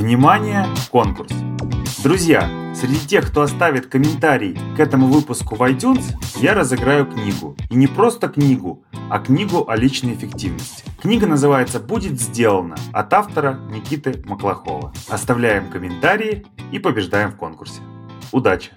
Внимание, конкурс! Друзья, среди тех, кто оставит комментарий к этому выпуску в iTunes, я разыграю книгу. И не просто книгу, а книгу о личной эффективности. Книга называется «Будет сделано» от автора Никиты Маклахова. Оставляем комментарии и побеждаем в конкурсе. Удачи!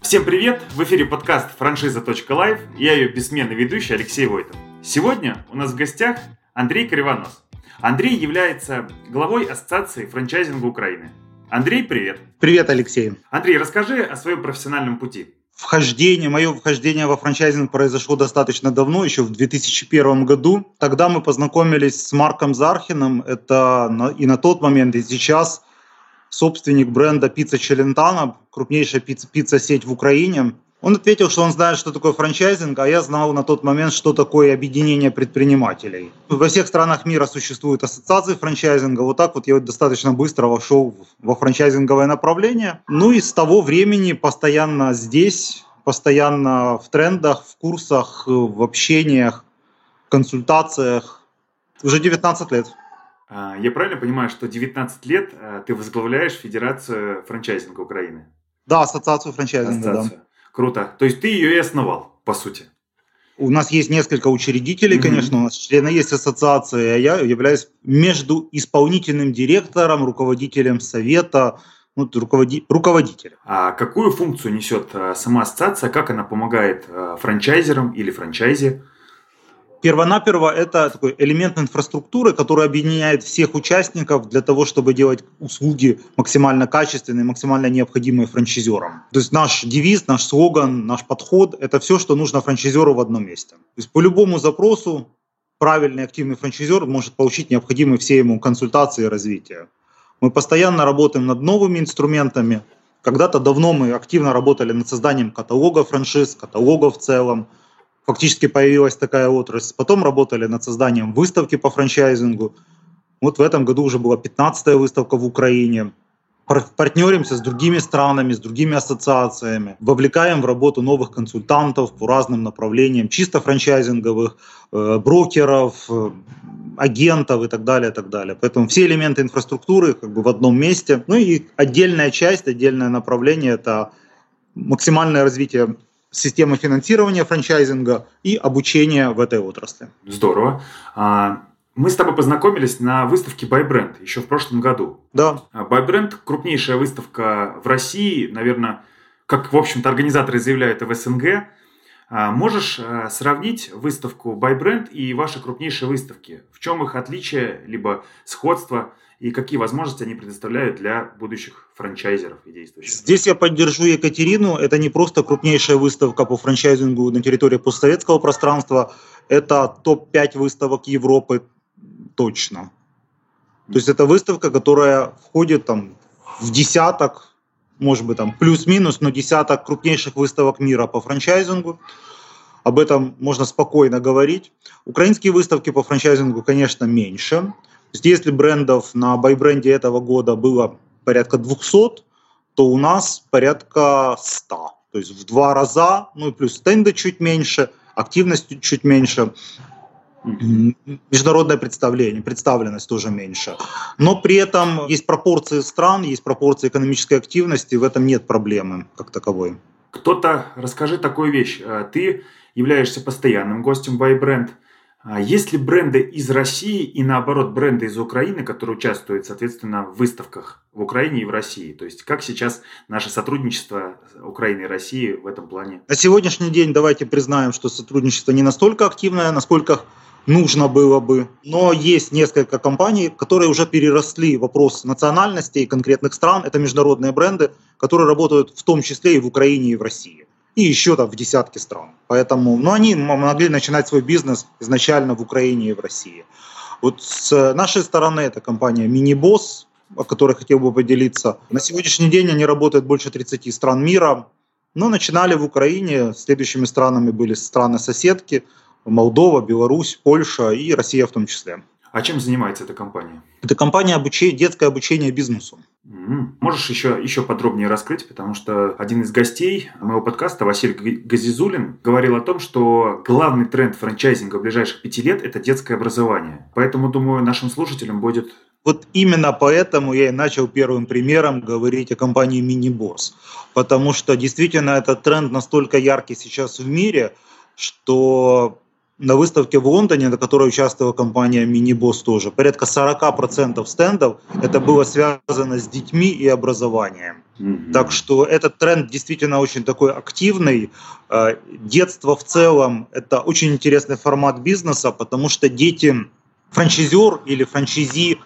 Всем привет! В эфире подкаст «Франшиза.лайв». Я ее бессменный ведущий Алексей Войтов. Сегодня у нас в гостях Андрей Кривонос. Андрей является главой Ассоциации франчайзинга Украины. Андрей, привет. Привет, Алексей. Андрей, расскажи о своем профессиональном пути. Вхождение, мое вхождение во франчайзинг произошло достаточно давно, еще в 2001 году. Тогда мы познакомились с Марком Зархиным, это и на тот момент, и сейчас собственник бренда пицца Челентано, крупнейшая пицца, пицца-сеть в Украине. Он ответил, что он знает, что такое франчайзинг, а я знал на тот момент, что такое объединение предпринимателей. Во всех странах мира существуют ассоциации франчайзинга. Вот так вот я достаточно быстро вошел во франчайзинговое направление. Ну и с того времени постоянно здесь, постоянно в трендах, в курсах, в общениях, консультациях. Уже 19 лет. А, я правильно понимаю, что 19 лет а, ты возглавляешь Федерацию франчайзинга Украины? Да, ассоциацию франчайзинга, ассоциацию. да. Круто. То есть ты ее и основал, по сути. У нас есть несколько учредителей, mm-hmm. конечно, у нас члены есть ассоциации, а я являюсь между исполнительным директором, руководителем совета, ну, руководи, руководителем. А какую функцию несет а, сама ассоциация, как она помогает а, франчайзерам или франчайзе? Первонаперво это такой элемент инфраструктуры, который объединяет всех участников для того, чтобы делать услуги максимально качественные, максимально необходимые франчайзерам. То есть наш девиз, наш слоган, наш подход – это все, что нужно франчайзеру в одном месте. То есть по любому запросу правильный активный франчайзер может получить необходимые все ему консультации и развитие. Мы постоянно работаем над новыми инструментами. Когда-то давно мы активно работали над созданием каталога франшиз, каталога в целом – фактически появилась такая отрасль. Потом работали над созданием выставки по франчайзингу. Вот в этом году уже была 15-я выставка в Украине. Партнеримся с другими странами, с другими ассоциациями, вовлекаем в работу новых консультантов по разным направлениям, чисто франчайзинговых, э, брокеров, э, агентов и так далее, и так далее. Поэтому все элементы инфраструктуры как бы в одном месте. Ну и отдельная часть, отдельное направление – это максимальное развитие системы финансирования франчайзинга и обучения в этой отрасли. Здорово. А, мы с тобой познакомились на выставке ByBrand еще в прошлом году. Да. ByBrand – крупнейшая выставка в России, наверное, как, в общем-то, организаторы заявляют, и в СНГ. А, можешь а, сравнить выставку ByBrand и ваши крупнейшие выставки? В чем их отличие, либо сходство? И какие возможности они предоставляют для будущих франчайзеров и действующих? Здесь я поддержу Екатерину. Это не просто крупнейшая выставка по франчайзингу на территории постсоветского пространства. Это топ-5 выставок Европы точно. То есть это выставка, которая входит там, в десяток, может быть, там плюс-минус, но десяток крупнейших выставок мира по франчайзингу. Об этом можно спокойно говорить. Украинские выставки по франчайзингу, конечно, меньше. То есть если брендов на байбренде этого года было порядка 200, то у нас порядка 100. То есть в два раза, ну и плюс стенды чуть меньше, активность чуть меньше, международное представление, представленность тоже меньше. Но при этом есть пропорции стран, есть пропорции экономической активности, в этом нет проблемы как таковой. Кто-то, расскажи такую вещь. Э, ты являешься постоянным гостем Байбренд. А есть ли бренды из России и наоборот бренды из Украины, которые участвуют, соответственно, в выставках в Украине и в России? То есть как сейчас наше сотрудничество Украины и России в этом плане? На сегодняшний день давайте признаем, что сотрудничество не настолько активное, насколько нужно было бы. Но есть несколько компаний, которые уже переросли вопрос национальности и конкретных стран. Это международные бренды, которые работают в том числе и в Украине, и в России и еще там в десятки стран. Поэтому, ну, они могли начинать свой бизнес изначально в Украине и в России. Вот с нашей стороны это компания Minibos, о которой хотел бы поделиться. На сегодняшний день они работают больше 30 стран мира, но начинали в Украине, следующими странами были страны-соседки, Молдова, Беларусь, Польша и Россия в том числе. А чем занимается эта компания? Это компания обучения, детское обучение бизнесу. Можешь еще, еще подробнее раскрыть, потому что один из гостей моего подкаста, Василий Газизулин, говорил о том, что главный тренд франчайзинга в ближайших пяти лет – это детское образование. Поэтому, думаю, нашим слушателям будет вот именно поэтому я и начал первым примером говорить о компании Minibos. Потому что действительно этот тренд настолько яркий сейчас в мире, что на выставке в Лондоне, на которой участвовала компания Minibos тоже, порядка 40% стендов это было связано с детьми и образованием. Mm-hmm. Так что этот тренд действительно очень такой активный. Э, детство в целом – это очень интересный формат бизнеса, потому что дети, франчайзер или франчайзи,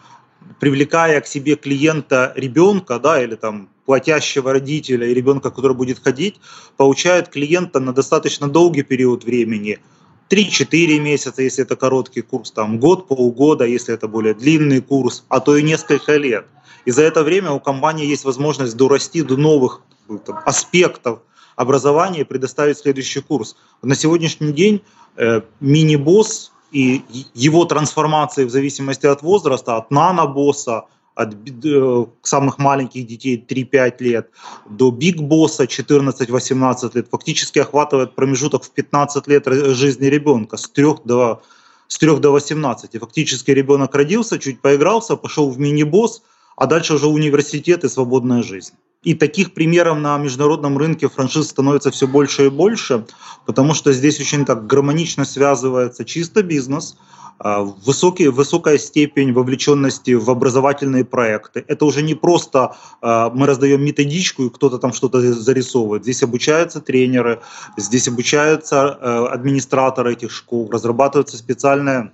привлекая к себе клиента ребенка, да, или там платящего родителя и ребенка, который будет ходить, получают клиента на достаточно долгий период времени – 3-4 месяца, если это короткий курс, там год, полгода, если это более длинный курс, а то и несколько лет. И за это время у компании есть возможность дорасти до новых там, аспектов образования и предоставить следующий курс. На сегодняшний день э, мини-босс и его трансформации в зависимости от возраста, от нано-босса от э, самых маленьких детей 3-5 лет до биг босса 14-18 лет, фактически охватывает промежуток в 15 лет жизни ребенка с 3 до, с 3 до 18. И фактически ребенок родился, чуть поигрался, пошел в мини-босс, а дальше уже университет и свободная жизнь. И таких примеров на международном рынке франшиз становится все больше и больше, потому что здесь очень так гармонично связывается чисто бизнес – высокий, высокая степень вовлеченности в образовательные проекты. Это уже не просто а, мы раздаем методичку и кто-то там что-то зарисовывает. Здесь обучаются тренеры, здесь обучаются а, администраторы этих школ, разрабатываются специальные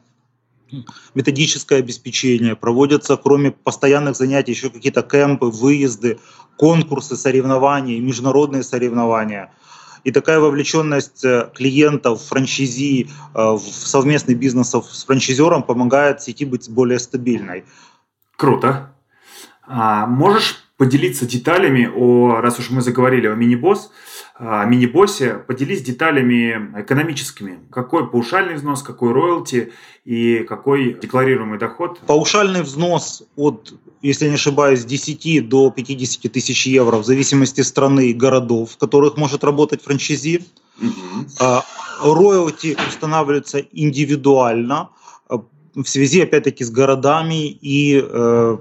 методическое обеспечение, проводятся, кроме постоянных занятий, еще какие-то кемпы, выезды, конкурсы, соревнования, международные соревнования – и такая вовлеченность э, клиентов, франчайзи э, в совместный бизнес с франчайзером помогает сети быть более стабильной. Круто. А можешь поделиться деталями о, раз уж мы заговорили о мини-босс, мини-боссе, поделись деталями экономическими. Какой паушальный взнос, какой роялти и какой декларируемый доход? Паушальный взнос от, если не ошибаюсь, 10 до 50 тысяч евро в зависимости страны и городов, в которых может работать франчайзи. Угу. Роялти устанавливаются индивидуально в связи, опять-таки, с городами и э,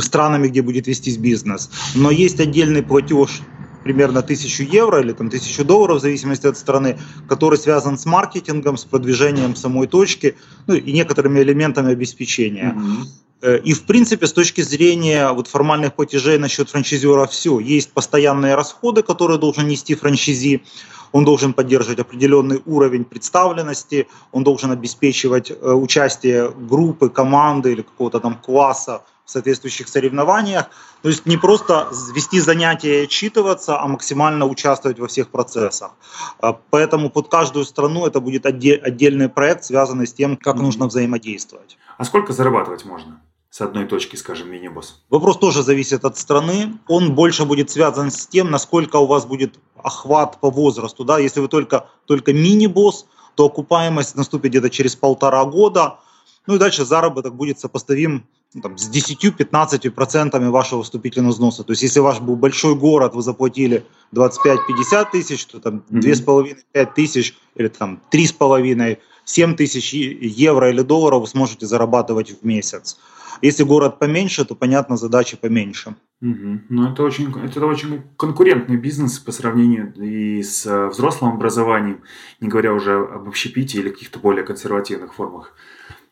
странами, где будет вестись бизнес. Но есть отдельный платеж примерно 1000 евро или там 1000 долларов, в зависимости от страны, который связан с маркетингом, с продвижением самой точки, ну и некоторыми элементами обеспечения. Mm-hmm. И, в принципе, с точки зрения вот, формальных платежей насчет франчайзера все. Есть постоянные расходы, которые должен нести франчайзи. Он должен поддерживать определенный уровень представленности, он должен обеспечивать э, участие группы, команды или какого-то там класса в соответствующих соревнованиях. То есть не просто вести занятия и отчитываться, а максимально участвовать во всех процессах. А, поэтому под каждую страну это будет отдельный проект, связанный с тем, как нужно взаимодействовать. А сколько зарабатывать можно? с одной точки, скажем, мини-босс? Вопрос тоже зависит от страны. Он больше будет связан с тем, насколько у вас будет охват по возрасту. Да? Если вы только, только мини-босс, то окупаемость наступит где-то через полтора года. Ну и дальше заработок будет сопоставим там, с 10-15% вашего вступительного взноса. То есть если ваш был большой город, вы заплатили 25-50 тысяч, то там 2,5-5 тысяч или там 3,5 7 тысяч евро или долларов вы сможете зарабатывать в месяц. Если город поменьше, то, понятно, задачи поменьше. Угу. Ну, это очень, это очень конкурентный бизнес по сравнению и с э, взрослым образованием, не говоря уже об общепите или каких-то более консервативных формах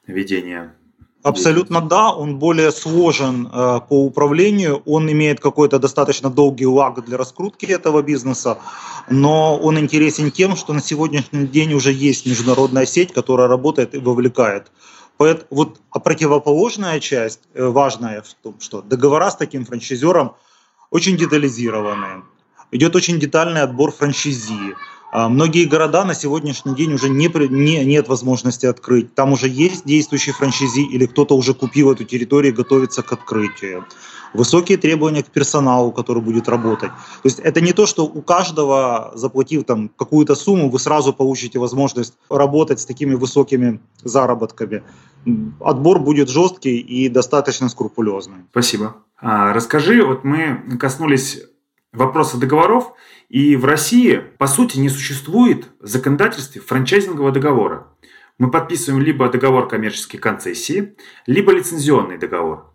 ведения Абсолютно да, он более сложен э, по управлению, он имеет какой-то достаточно долгий лаг для раскрутки этого бизнеса, но он интересен тем, что на сегодняшний день уже есть международная сеть, которая работает и вовлекает. Поэтому, вот, а противоположная часть, э, важная в том, что договора с таким франчайзером очень детализированные. Идет очень детальный отбор франчайзи. А многие города на сегодняшний день уже не, не, нет возможности открыть. Там уже есть действующий франчайзи или кто-то уже купил эту территорию и готовится к открытию. Высокие требования к персоналу, который будет работать. То есть это не то, что у каждого, заплатив там какую-то сумму, вы сразу получите возможность работать с такими высокими заработками. Отбор будет жесткий и достаточно скрупулезный. Спасибо. А, расскажи, вот мы коснулись вопроса договоров, и в России, по сути, не существует в законодательстве франчайзингового договора. Мы подписываем либо договор коммерческой концессии, либо лицензионный договор.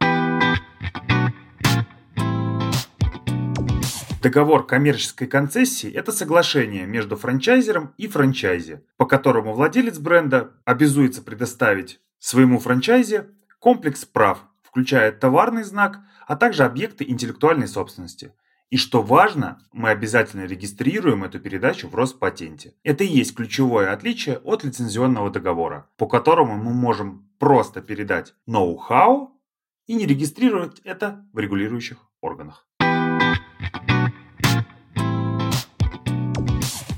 Договор коммерческой концессии – это соглашение между франчайзером и франчайзи, по которому владелец бренда обязуется предоставить своему франчайзе комплекс прав, включая товарный знак, а также объекты интеллектуальной собственности. И что важно, мы обязательно регистрируем эту передачу в Роспатенте. Это и есть ключевое отличие от лицензионного договора, по которому мы можем просто передать ноу-хау и не регистрировать это в регулирующих органах.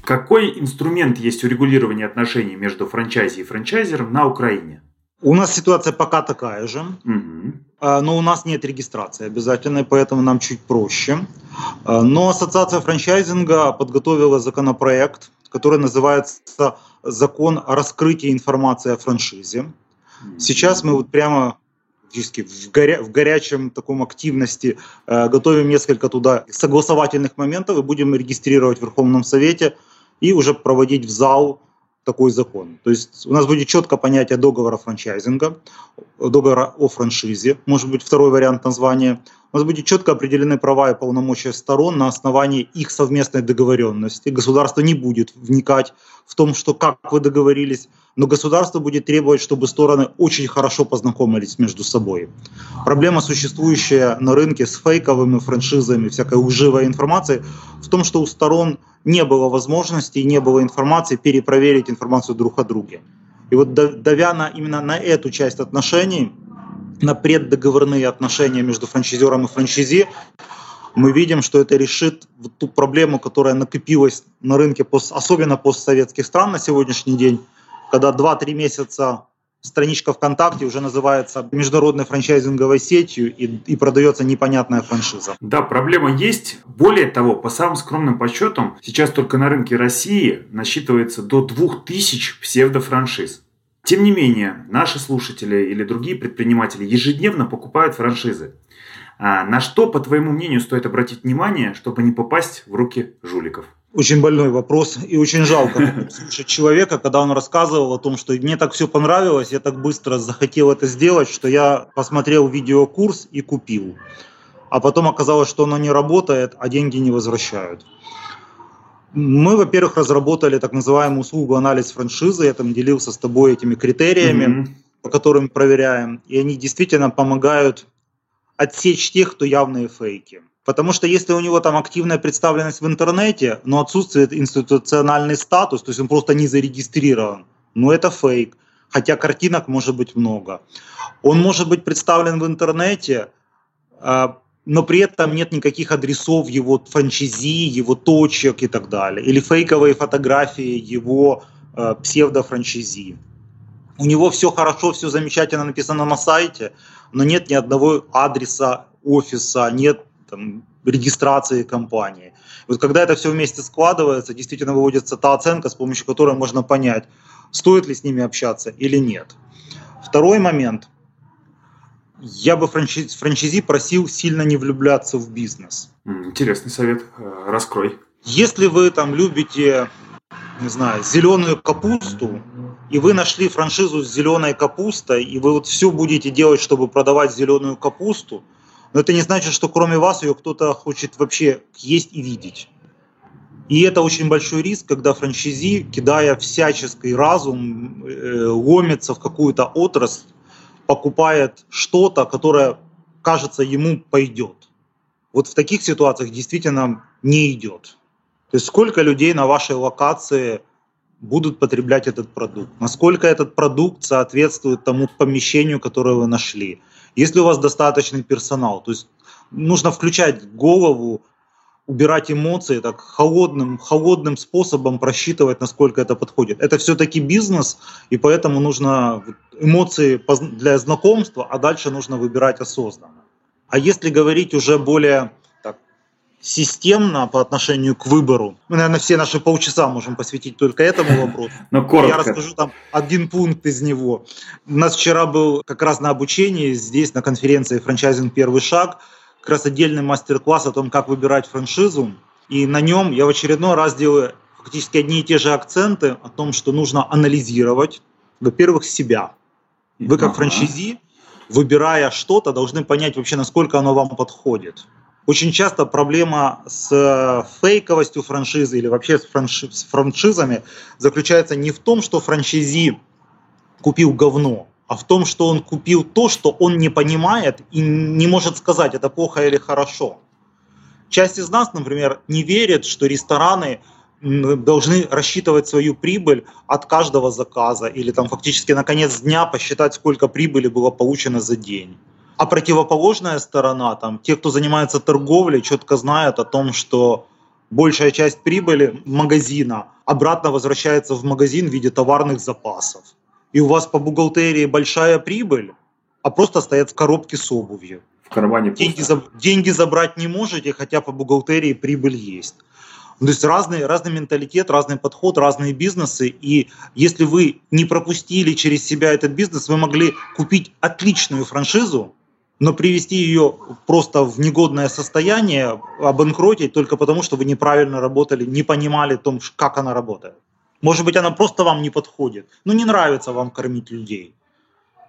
Какой инструмент есть у регулирования отношений между франчайзи и франчайзером на Украине? У нас ситуация пока такая же, угу. Но у нас нет регистрации обязательной, поэтому нам чуть проще. А, но Ассоциация франчайзинга подготовила законопроект, который называется «Закон о раскрытии информации о франшизе». Сейчас мы вот прямо фактически в, горя, в горячем таком активности э, готовим несколько туда согласовательных моментов и будем регистрировать в Верховном Совете и уже проводить в зал такой закон. То есть у нас будет четко понятие договора франчайзинга, договора о франшизе, может быть второй вариант названия. У нас будет четко определены права и полномочия сторон на основании их совместной договоренности. Государство не будет вникать в том, что как вы договорились, но государство будет требовать, чтобы стороны очень хорошо познакомились между собой. Проблема, существующая на рынке с фейковыми франшизами, всякой лживой информацией, в том, что у сторон не было возможности и не было информации перепроверить информацию друг о друге. И вот давя на, именно на эту часть отношений, на преддоговорные отношения между франчайзером и франчайзи, мы видим, что это решит вот ту проблему, которая накопилась на рынке, особенно постсоветских стран на сегодняшний день, когда 2-3 месяца страничка ВКонтакте уже называется международной франчайзинговой сетью и, и продается непонятная франшиза. Да, проблема есть. Более того, по самым скромным подсчетам, сейчас только на рынке России насчитывается до 2000 псевдофраншиз. Тем не менее, наши слушатели или другие предприниматели ежедневно покупают франшизы. А на что, по твоему мнению, стоит обратить внимание, чтобы не попасть в руки жуликов? Очень больной вопрос и очень жалко слушать человека, когда он рассказывал о том, что мне так все понравилось, я так быстро захотел это сделать, что я посмотрел видеокурс и купил. А потом оказалось, что оно не работает, а деньги не возвращают. Мы, во-первых, разработали так называемую услугу анализ франшизы. Я там делился с тобой этими критериями, mm-hmm. по которым проверяем. И они действительно помогают отсечь тех, кто явные фейки. Потому что если у него там активная представленность в интернете, но отсутствует институциональный статус, то есть он просто не зарегистрирован, ну это фейк. Хотя картинок может быть много. Он может быть представлен в интернете, а, но при этом нет никаких адресов его франчайзи, его точек и так далее. Или фейковые фотографии его а, псевдофранчайзи. У него все хорошо, все замечательно написано на сайте, но нет ни одного адреса офиса, нет там, регистрации компании. Вот когда это все вместе складывается, действительно выводится та оценка, с помощью которой можно понять, стоит ли с ними общаться или нет. Второй момент. Я бы франчиз, франчизи просил сильно не влюбляться в бизнес. Интересный совет. Э, раскрой. Если вы там любите, не знаю, зеленую капусту, и вы нашли франшизу с зеленой капустой, и вы вот все будете делать, чтобы продавать зеленую капусту – но это не значит, что кроме вас ее кто-то хочет вообще есть и видеть. И это очень большой риск, когда франчайзи, кидая всяческий разум, э, ломится в какую-то отрасль, покупает что-то, которое, кажется, ему пойдет. Вот в таких ситуациях действительно не идет. То есть сколько людей на вашей локации будут потреблять этот продукт, насколько этот продукт соответствует тому помещению, которое вы нашли, если у вас достаточный персонал, то есть нужно включать голову, убирать эмоции, так холодным, холодным способом просчитывать, насколько это подходит. Это все-таки бизнес, и поэтому нужно эмоции для знакомства, а дальше нужно выбирать осознанно. А если говорить уже более системно по отношению к выбору. Мы, наверное, все наши полчаса можем посвятить только этому вопросу. Но коротко. Я расскажу там один пункт из него. У нас вчера был как раз на обучении здесь, на конференции «Франчайзинг. Первый шаг», как раз отдельный мастер-класс о том, как выбирать франшизу. И на нем я в очередной раз делаю фактически одни и те же акценты о том, что нужно анализировать Во-первых, себя. Вы как франчайзи, выбирая что-то, должны понять вообще, насколько оно вам подходит. Очень часто проблема с э, фейковостью франшизы или вообще с, франши- с франшизами заключается не в том, что франчайзи купил говно, а в том, что он купил то, что он не понимает и не может сказать, это плохо или хорошо. Часть из нас, например, не верит, что рестораны должны рассчитывать свою прибыль от каждого заказа или там фактически на конец дня посчитать, сколько прибыли было получено за день. А противоположная сторона, там, те, кто занимается торговлей, четко знают о том, что большая часть прибыли магазина обратно возвращается в магазин в виде товарных запасов. И у вас по бухгалтерии большая прибыль, а просто стоят в коробке с обувью. В кармане деньги, за, деньги забрать не можете, хотя по бухгалтерии прибыль есть. То есть разный, разный менталитет, разный подход, разные бизнесы. И если вы не пропустили через себя этот бизнес, вы могли купить отличную франшизу, но привести ее просто в негодное состояние, обанкротить только потому, что вы неправильно работали, не понимали о том, как она работает. Может быть, она просто вам не подходит. Ну, не нравится вам кормить людей.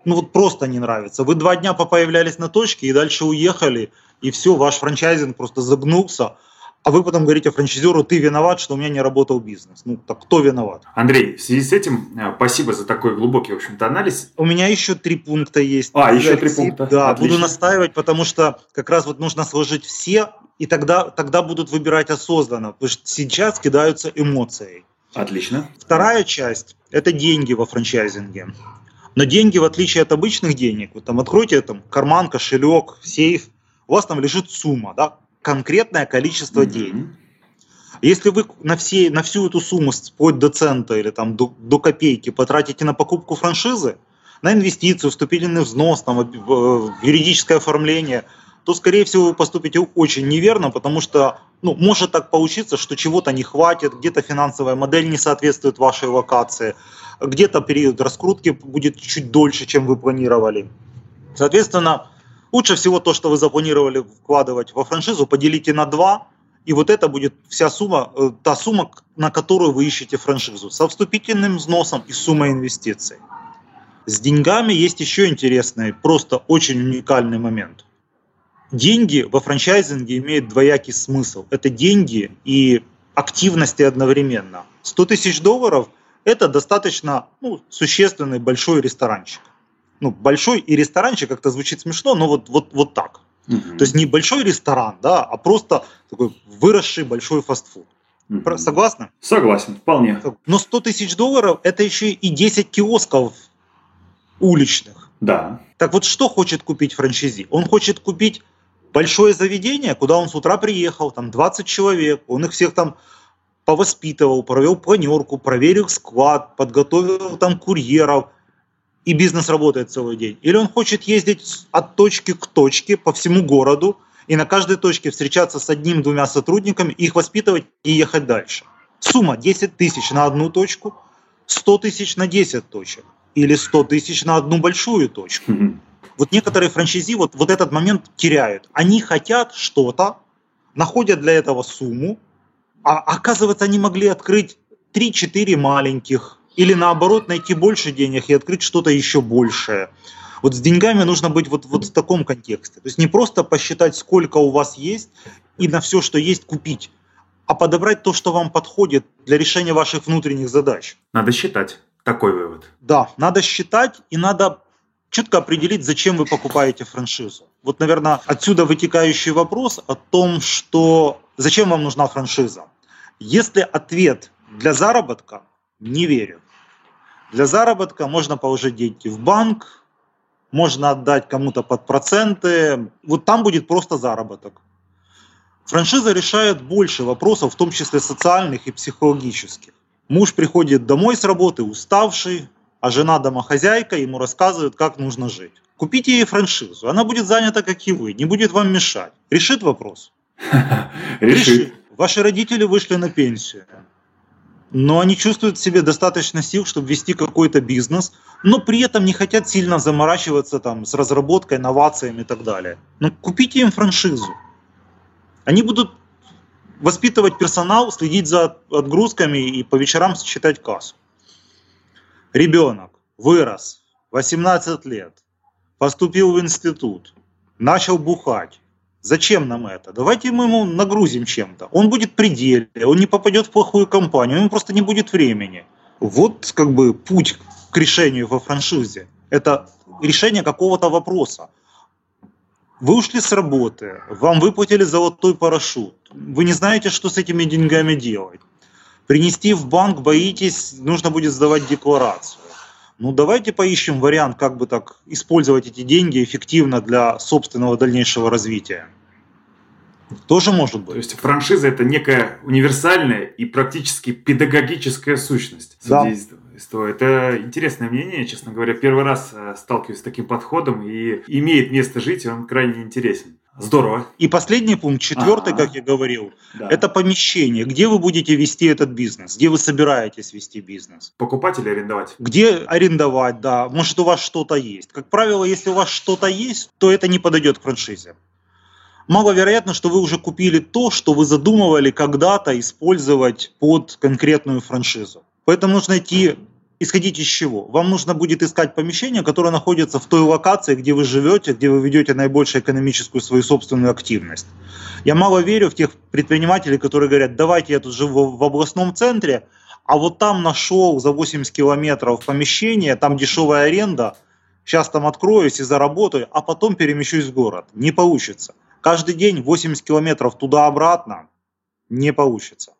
Ну, вот просто не нравится. Вы два дня появлялись на точке и дальше уехали, и все, ваш франчайзинг просто загнулся а вы потом говорите франчайзеру, ты виноват, что у меня не работал бизнес. Ну, так кто виноват? Андрей, в связи с этим, э, спасибо за такой глубокий, в общем-то, анализ. У меня еще три пункта есть. А, еще три пункта. Да, Отлично. буду настаивать, потому что как раз вот нужно сложить все, и тогда, тогда будут выбирать осознанно, потому что сейчас кидаются эмоцией. Отлично. Вторая часть – это деньги во франчайзинге. Но деньги, в отличие от обычных денег, вот там откройте там карман, кошелек, сейф, у вас там лежит сумма, да, конкретное количество mm-hmm. денег. Если вы на, все, на всю эту сумму, вплоть до цента или там, до, до копейки, потратите на покупку франшизы, на инвестицию, вступительный взнос, там, юридическое оформление, то, скорее всего, вы поступите очень неверно, потому что ну, может так получиться, что чего-то не хватит, где-то финансовая модель не соответствует вашей локации, где-то период раскрутки будет чуть дольше, чем вы планировали. Соответственно, Лучше всего то, что вы запланировали вкладывать во франшизу, поделите на два, и вот это будет вся сумма, э, та сумма, на которую вы ищете франшизу, со вступительным взносом и суммой инвестиций. С деньгами есть еще интересный, просто очень уникальный момент. Деньги во франчайзинге имеют двоякий смысл. Это деньги и активности одновременно. 100 тысяч долларов – это достаточно ну, существенный большой ресторанчик ну, большой и ресторанчик как-то звучит смешно, но вот, вот, вот так. Угу. То есть не большой ресторан, да, а просто такой выросший большой фастфуд. Угу. Согласны? Согласен, вполне. Но 100 тысяч долларов это еще и 10 киосков уличных. Да. Так вот, что хочет купить франчайзи? Он хочет купить большое заведение, куда он с утра приехал, там 20 человек, он их всех там повоспитывал, провел планерку, проверил склад, подготовил там курьеров, и бизнес работает целый день. Или он хочет ездить от точки к точке по всему городу и на каждой точке встречаться с одним-двумя сотрудниками, их воспитывать и ехать дальше. Сумма 10 тысяч на одну точку, 100 тысяч на 10 точек или 100 тысяч на одну большую точку. Вот некоторые франчайзи вот, вот этот момент теряют. Они хотят что-то, находят для этого сумму, а оказывается они могли открыть 3-4 маленьких, или наоборот найти больше денег и открыть что-то еще большее. Вот с деньгами нужно быть вот, вот в таком контексте. То есть не просто посчитать, сколько у вас есть, и на все, что есть, купить, а подобрать то, что вам подходит для решения ваших внутренних задач. Надо считать. Такой вывод. Да, надо считать и надо четко определить, зачем вы покупаете франшизу. Вот, наверное, отсюда вытекающий вопрос о том, что зачем вам нужна франшиза. Если ответ для заработка, не верю. Для заработка можно положить деньги в банк, можно отдать кому-то под проценты. Вот там будет просто заработок. Франшиза решает больше вопросов, в том числе социальных и психологических. Муж приходит домой с работы уставший, а жена домохозяйка ему рассказывает, как нужно жить. Купите ей франшизу, она будет занята, как и вы, не будет вам мешать. Решит вопрос? Решит. Ваши родители вышли на пенсию но они чувствуют в себе достаточно сил, чтобы вести какой-то бизнес, но при этом не хотят сильно заморачиваться там, с разработкой, инновациями и так далее. Но купите им франшизу. Они будут воспитывать персонал, следить за отгрузками и по вечерам считать кассу. Ребенок. вырос, 18 лет, поступил в институт, начал бухать. Зачем нам это? Давайте мы ему нагрузим чем-то. Он будет при он не попадет в плохую компанию, ему просто не будет времени. Вот как бы путь к решению во франшизе. Это решение какого-то вопроса. Вы ушли с работы, вам выплатили золотой парашют. Вы не знаете, что с этими деньгами делать. Принести в банк боитесь, нужно будет сдавать декларацию. Ну давайте поищем вариант, как бы так использовать эти деньги эффективно для собственного дальнейшего развития. Тоже может быть. То есть франшиза это некая универсальная и практически педагогическая сущность Да. Это интересное мнение, честно говоря. Первый раз э, сталкиваюсь с таким подходом и имеет место жить, и он крайне интересен. Здорово. И последний пункт, четвертый, Ага. как я говорил, Да. это помещение. Где вы будете вести этот бизнес? Где вы собираетесь вести бизнес? покупать или арендовать? Где арендовать, да. Может, у вас что-то есть. Как правило, если у вас что-то есть, то это не подойдет к франшизе. Маловероятно, что вы уже купили то, что вы задумывали когда-то использовать под конкретную франшизу. Поэтому нужно идти, исходить из чего? Вам нужно будет искать помещение, которое находится в той локации, где вы живете, где вы ведете наибольшую экономическую свою собственную активность. Я мало верю в тех предпринимателей, которые говорят, давайте я тут живу в областном центре, а вот там нашел за 80 километров помещение, там дешевая аренда, сейчас там откроюсь и заработаю, а потом перемещусь в город. Не получится. Каждый день 80 километров туда-обратно не получится.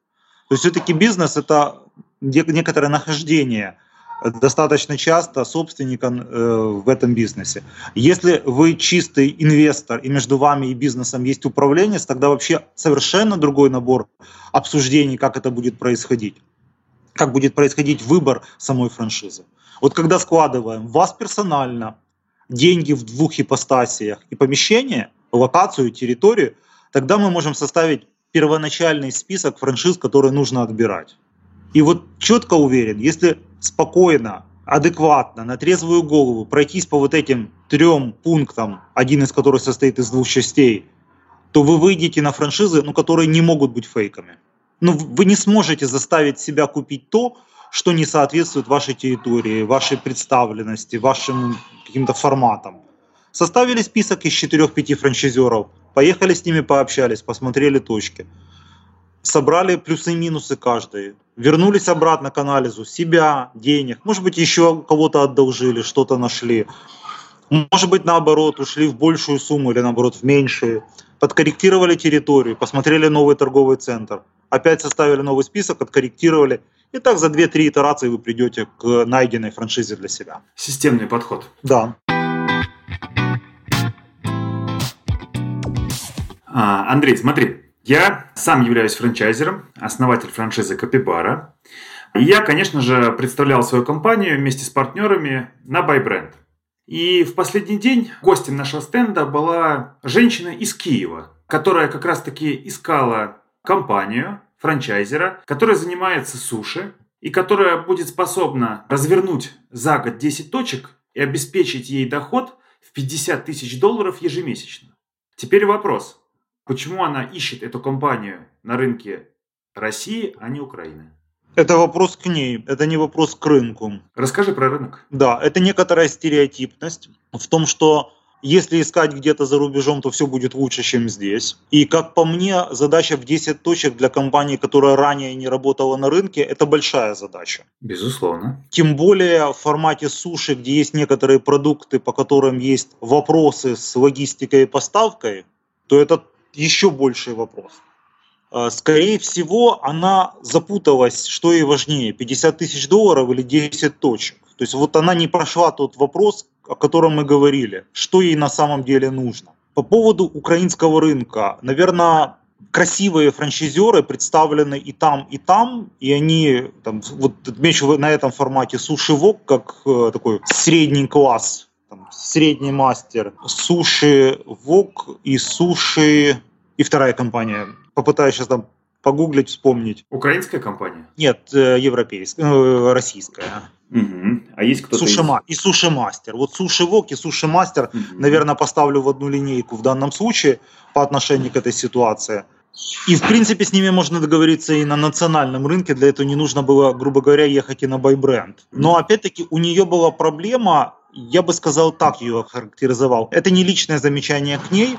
То есть все-таки бизнес это некоторое нахождение достаточно часто собственника э, в этом бизнесе. Если вы чистый инвестор и между вами и бизнесом есть управленец, тогда вообще совершенно другой набор обсуждений, как это будет происходить как будет происходить выбор самой франшизы. Вот когда складываем вас персонально, деньги в двух ипостасиях и помещение, локацию, территорию, тогда мы можем составить первоначальный список франшиз, которые нужно отбирать. И вот четко уверен, если спокойно, адекватно, на трезвую голову пройтись по вот этим трем пунктам, один из которых состоит из двух частей, то вы выйдете на франшизы, ну, которые не могут быть фейками. Ну, вы не сможете заставить себя купить то, что не соответствует вашей территории, вашей представленности, вашим каким-то форматам. Составили список из 4-5 франчайзеров, поехали с ними пообщались, посмотрели точки. Собрали плюсы и минусы каждый. Вернулись обратно к анализу себя, денег. Может быть, еще кого-то одолжили, что-то нашли. Может быть, наоборот, ушли в большую сумму или наоборот в меньшую. Подкорректировали территорию, посмотрели новый торговый центр. Опять составили новый список, откорректировали. И так за 2-3 итерации вы придете к найденной франшизе для себя. Системный подход. Да. А, Андрей, смотри, я сам являюсь франчайзером, основатель франшизы Капибара. И я, конечно же, представлял свою компанию вместе с партнерами на BuyBrand. И в последний день гостем нашего стенда была женщина из Киева, которая как раз-таки искала компанию, франчайзера, которая занимается суши и которая будет способна развернуть за год 10 точек и обеспечить ей доход в 50 тысяч долларов ежемесячно. Теперь вопрос. Почему она ищет эту компанию на рынке России, а не Украины? Это вопрос к ней, это не вопрос к рынку. Расскажи про рынок. Да, это некоторая стереотипность в том, что если искать где-то за рубежом, то все будет лучше, чем здесь. И как по мне, задача в 10 точек для компании, которая ранее не работала на рынке, это большая задача. Безусловно. Тем более в формате суши, где есть некоторые продукты, по которым есть вопросы с логистикой и поставкой, то это еще больший вопрос. А, Скорее всего, она запуталась, что ей важнее, 50 тысяч долларов или 10 точек. То есть вот она не прошла тот вопрос, о котором мы говорили, что ей на самом деле нужно. По поводу украинского рынка, наверное, красивые франчайзеры представлены и там, и там, и они, там, вот отмечу на этом формате суши вок как э, такой средний класс, там, средний мастер, суши вок и суши и вторая компания. Попытаюсь сейчас там погуглить, вспомнить. Украинская компания? Нет, э, европейская, э, российская. Угу. А есть кто-то Суши из... и суши мастер. Вот суши вок и суши мастер, Мгм. наверное, поставлю в одну линейку в данном случае по отношению к этой ситуации. И, в принципе, с ними можно договориться и на национальном рынке. Для этого не нужно было, грубо говоря, ехать и на байбренд. Но, опять-таки, у нее была проблема я бы сказал так ее характеризовал. Это не личное замечание к ней,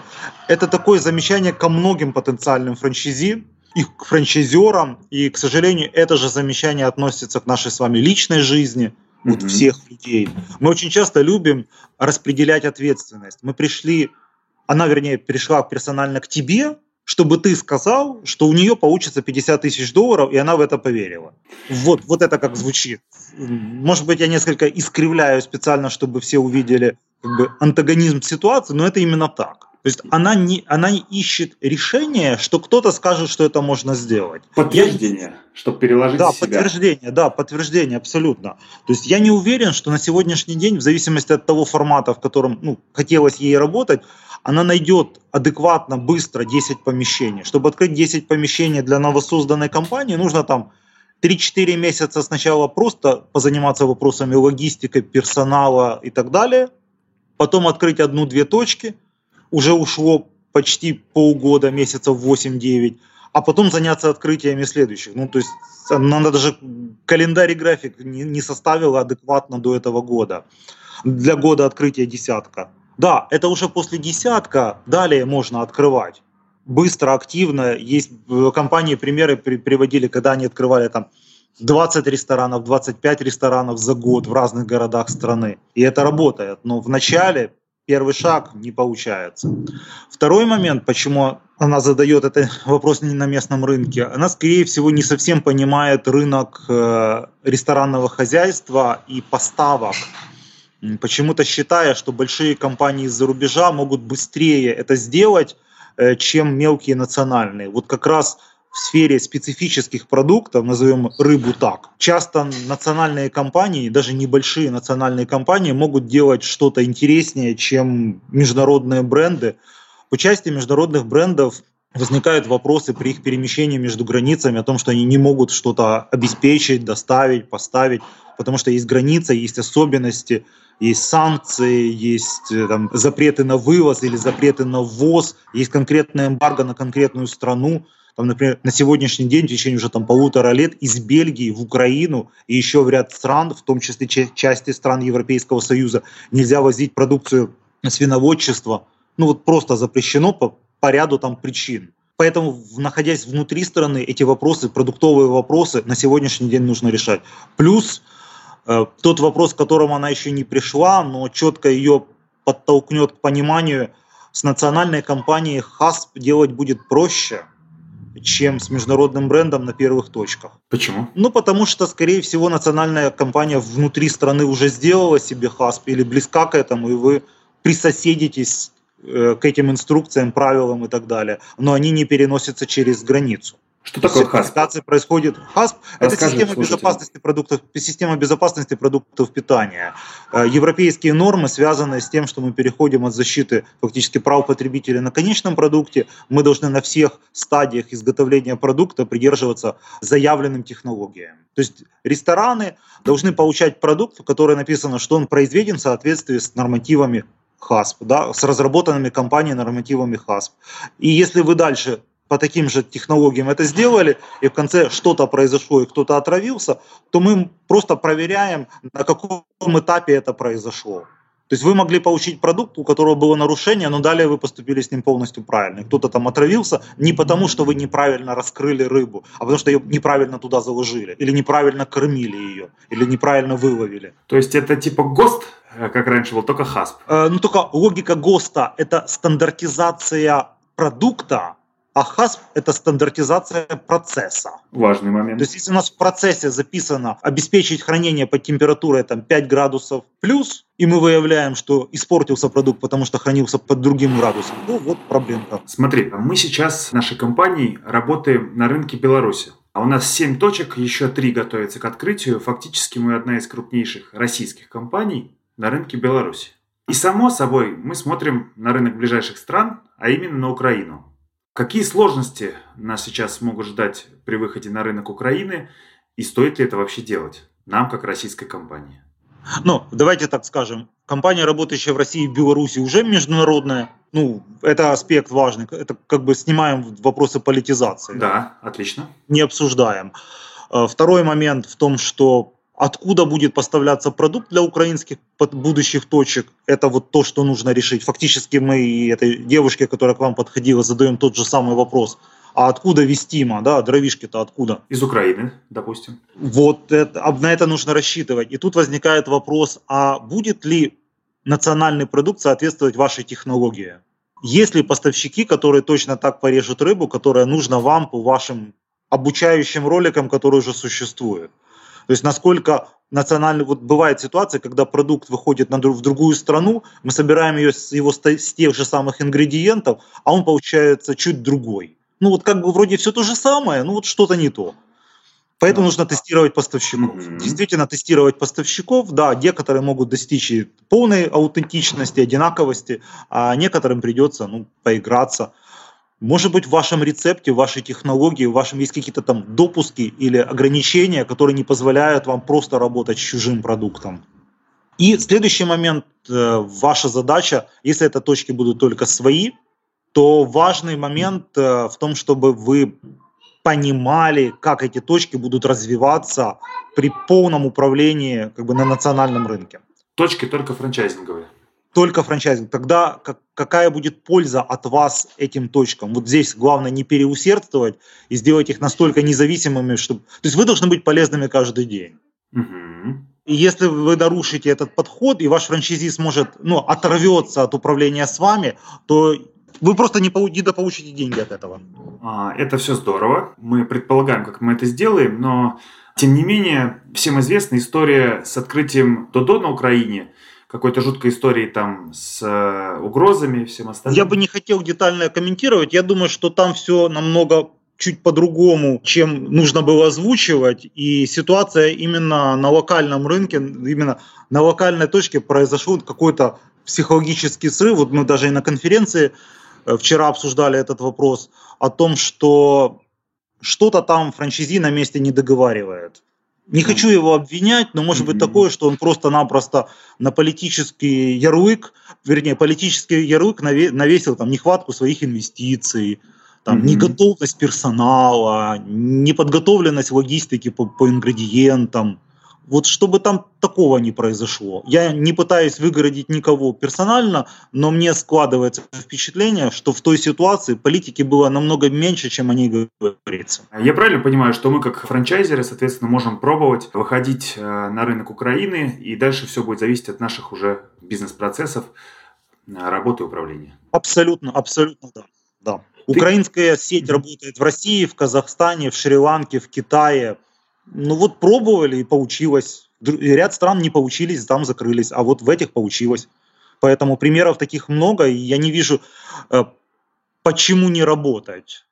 это такое замечание ко многим потенциальным франчайзи, и к франчайзерам, и, к сожалению, это же замечание относится к нашей с вами личной жизни, вот mm-hmm. всех людей. Мы очень часто любим распределять ответственность. Мы пришли, она, вернее, пришла персонально к тебе, чтобы ты сказал, что у нее получится 50 тысяч долларов, и она в это поверила. Вот, вот это как звучит. Может быть, я несколько искривляю специально, чтобы все увидели как бы, антагонизм ситуации, но это именно так. То есть она не, она не ищет решения, что кто-то скажет, что это можно сделать. Подтверждение, я, чтобы переложить да, себя. подтверждение, да, подтверждение, абсолютно. То есть я не уверен, что на сегодняшний день, в зависимости от того формата, в котором ну, хотелось ей работать, она найдет адекватно, быстро 10 помещений. Чтобы открыть 10 помещений для новосозданной компании, нужно там 3-4 месяца сначала просто позаниматься вопросами логистики, персонала и так далее. Потом открыть одну-две точки – уже ушло почти полгода, месяцев 8-9, а потом заняться открытиями следующих. Ну, то есть надо даже календарь и график не, не составила адекватно до этого года. Для года открытия десятка. Да, это уже после десятка, далее можно открывать. Быстро, активно. Есть компании, примеры приводили, когда они открывали там 20 ресторанов, 25 ресторанов за год в разных городах страны. И это работает. Но в начале первый шаг не получается. Второй момент, почему она задает этот вопрос не на местном рынке, она, скорее всего, не совсем понимает рынок э, ресторанного хозяйства и поставок. Почему-то считая, что большие компании из-за рубежа могут быстрее это сделать, э, чем мелкие национальные. Вот как раз в сфере специфических продуктов, назовем рыбу так, часто национальные компании, даже небольшие национальные компании могут делать что-то интереснее, чем международные бренды. По части международных брендов возникают вопросы при их перемещении между границами о том, что они не могут что-то обеспечить, доставить, поставить, потому что есть граница, есть особенности, есть санкции, есть э, там, запреты на вывоз или запреты на ввоз, есть конкретная эмбарго на конкретную страну. Там, например, на сегодняшний день, в течение уже там полутора лет, из Бельгии в Украину и еще в ряд стран, в том числе части стран Европейского Союза, нельзя возить продукцию свиноводчества. Ну вот просто запрещено по, по ряду там причин. Поэтому, находясь внутри страны, эти вопросы, продуктовые вопросы на сегодняшний день нужно решать. Плюс тот вопрос, к которому она еще не пришла, но четко ее подтолкнет к пониманию, с национальной компанией ХАСП делать будет проще – чем с международным брендом на первых точках. Почему? Ну, потому что, скорее всего, национальная компания внутри страны уже сделала себе хасп или близка к этому, и вы присоседитесь э, к этим инструкциям, правилам и так далее, но они не переносятся через границу. Что такое ХАССП? происходит. ХАССП – это система безопасности, продуктов, система безопасности продуктов питания. Э, европейские нормы связаны с тем, что мы переходим от защиты фактически прав потребителя на конечном продукте. Мы должны на всех стадиях изготовления продукта придерживаться заявленным технологиям. То есть рестораны должны получать продукт, в котором написано, что он произведен в соответствии с нормативами ХАССП, да, с разработанными компанией нормативами ХАССП. И если вы дальше по таким же технологиям это сделали, и в конце что-то произошло, и кто-то отравился, то мы просто проверяем, на каком этапе это произошло. То есть вы могли получить продукт, у которого было нарушение, но далее вы поступили с ним полностью правильно. Кто-то там отравился не потому, что вы неправильно раскрыли рыбу, а потому что ее неправильно туда заложили, или неправильно кормили ее, или неправильно выловили. То есть это типа ГОСТ, э, как раньше был, только ХАСП? Э, ну только логика ГОСТа – это стандартизация продукта, а HASP – это стандартизация процесса. Важный момент. То есть, если у нас в процессе записано обеспечить хранение под температурой там, 5 градусов плюс, и мы выявляем, что испортился продукт, потому что хранился под другим градусом, ну вот проблемка. Смотри, мы сейчас нашей компанией работаем на рынке Беларуси. А у нас 7 точек, еще 3 готовятся к открытию. Фактически мы одна из крупнейших российских компаний на рынке Беларуси. И само собой мы смотрим на рынок ближайших стран, а именно на Украину. Какие сложности нас сейчас могут ждать при выходе на рынок Украины и стоит ли это вообще делать нам, как российской компании? Ну, давайте так скажем. Компания, работающая в России и Беларуси, уже международная. Ну, это аспект важный. Это как бы снимаем вопросы политизации. Да, отлично. Не обсуждаем. Э, второй момент в том, что откуда будет поставляться продукт для украинских будущих точек, это вот то, что нужно решить. Фактически мы и этой девушке, которая к вам подходила, задаем тот же самый вопрос. А откуда вестимо, да, дровишки-то откуда? Из Украины, допустим. Вот это, на это нужно рассчитывать. И тут возникает вопрос, а будет ли национальный продукт соответствовать вашей технологии? Есть ли поставщики, которые точно так порежут рыбу, которая нужна вам по вашим обучающим роликам, которые уже существуют? То есть насколько национальный... Вот бывает ситуация, когда продукт выходит на, в другую страну, мы собираем ее с, его с тех же самых ингредиентов, а он получается чуть другой. Ну вот как бы вроде все то же самое, но вот что-то не то. Поэтому нужно тестировать поставщиков. Mm-hmm. Действительно, тестировать поставщиков, да, некоторые могут достичь полной аутентичности, одинаковости, а некоторым придется ну, поиграться. Может быть, в вашем рецепте, в вашей технологии, в вашем есть какие-то там допуски или ограничения, которые не позволяют вам просто работать с чужим продуктом. И следующий момент, э, ваша задача, если это точки будут только свои, то важный момент э, в том, чтобы вы понимали, как эти точки будут развиваться при полном управлении как бы, на национальном рынке. Точки только франчайзинговые. Только франчайзинг. Тогда как, какая будет польза от вас этим точкам? Вот здесь главное не переусердствовать и сделать их настолько независимыми, чтобы... То есть вы должны быть полезными каждый день. Угу. И если вы нарушите этот подход, и ваш франчайзист может, ну, оторвется от управления с вами, то вы просто не, не дополучите деньги от этого. А, это все здорово. Мы предполагаем, как мы это сделаем, но тем не менее, всем известна история с открытием Додо на Украине, какой-то жуткой истории там с э, угрозами и всем остальным. Я бы не хотел детально комментировать. Я думаю, что там все намного чуть по-другому, чем нужно было озвучивать. И ситуация именно на локальном рынке, именно на локальной точке произошел какой-то психологический срыв. Вот мы даже и на конференции Э, вчера обсуждали этот вопрос, о том, что что-то там франчайзи на месте не договаривает. Не хочу его обвинять, но может быть такое, что он просто-напросто на политический ярлык, вернее, политический ярлык навесил там нехватку своих инвестиций, там, mm-hmm. неготовность персонала, неподготовленность логистики по, по ингредиентам. Вот чтобы там такого не произошло. Я не пытаюсь выгородить никого персонально, но мне складывается впечатление, что в той ситуации политики было намного меньше, чем о ней говорится. Я правильно понимаю, что мы как франчайзеры, соответственно, можем пробовать выходить э, на рынок Украины, и дальше все будет зависеть от наших уже бизнес-процессов, э, работы управления? Абсолютно, абсолютно да. да. Ты... Украинская сеть работает в России, в Казахстане, в Шри-Ланке, в Китае – ну вот пробовали и получилось. Ряд стран не получились, там закрылись, а вот в этих получилось. Поэтому примеров таких много, и я не вижу, э, почему не работать.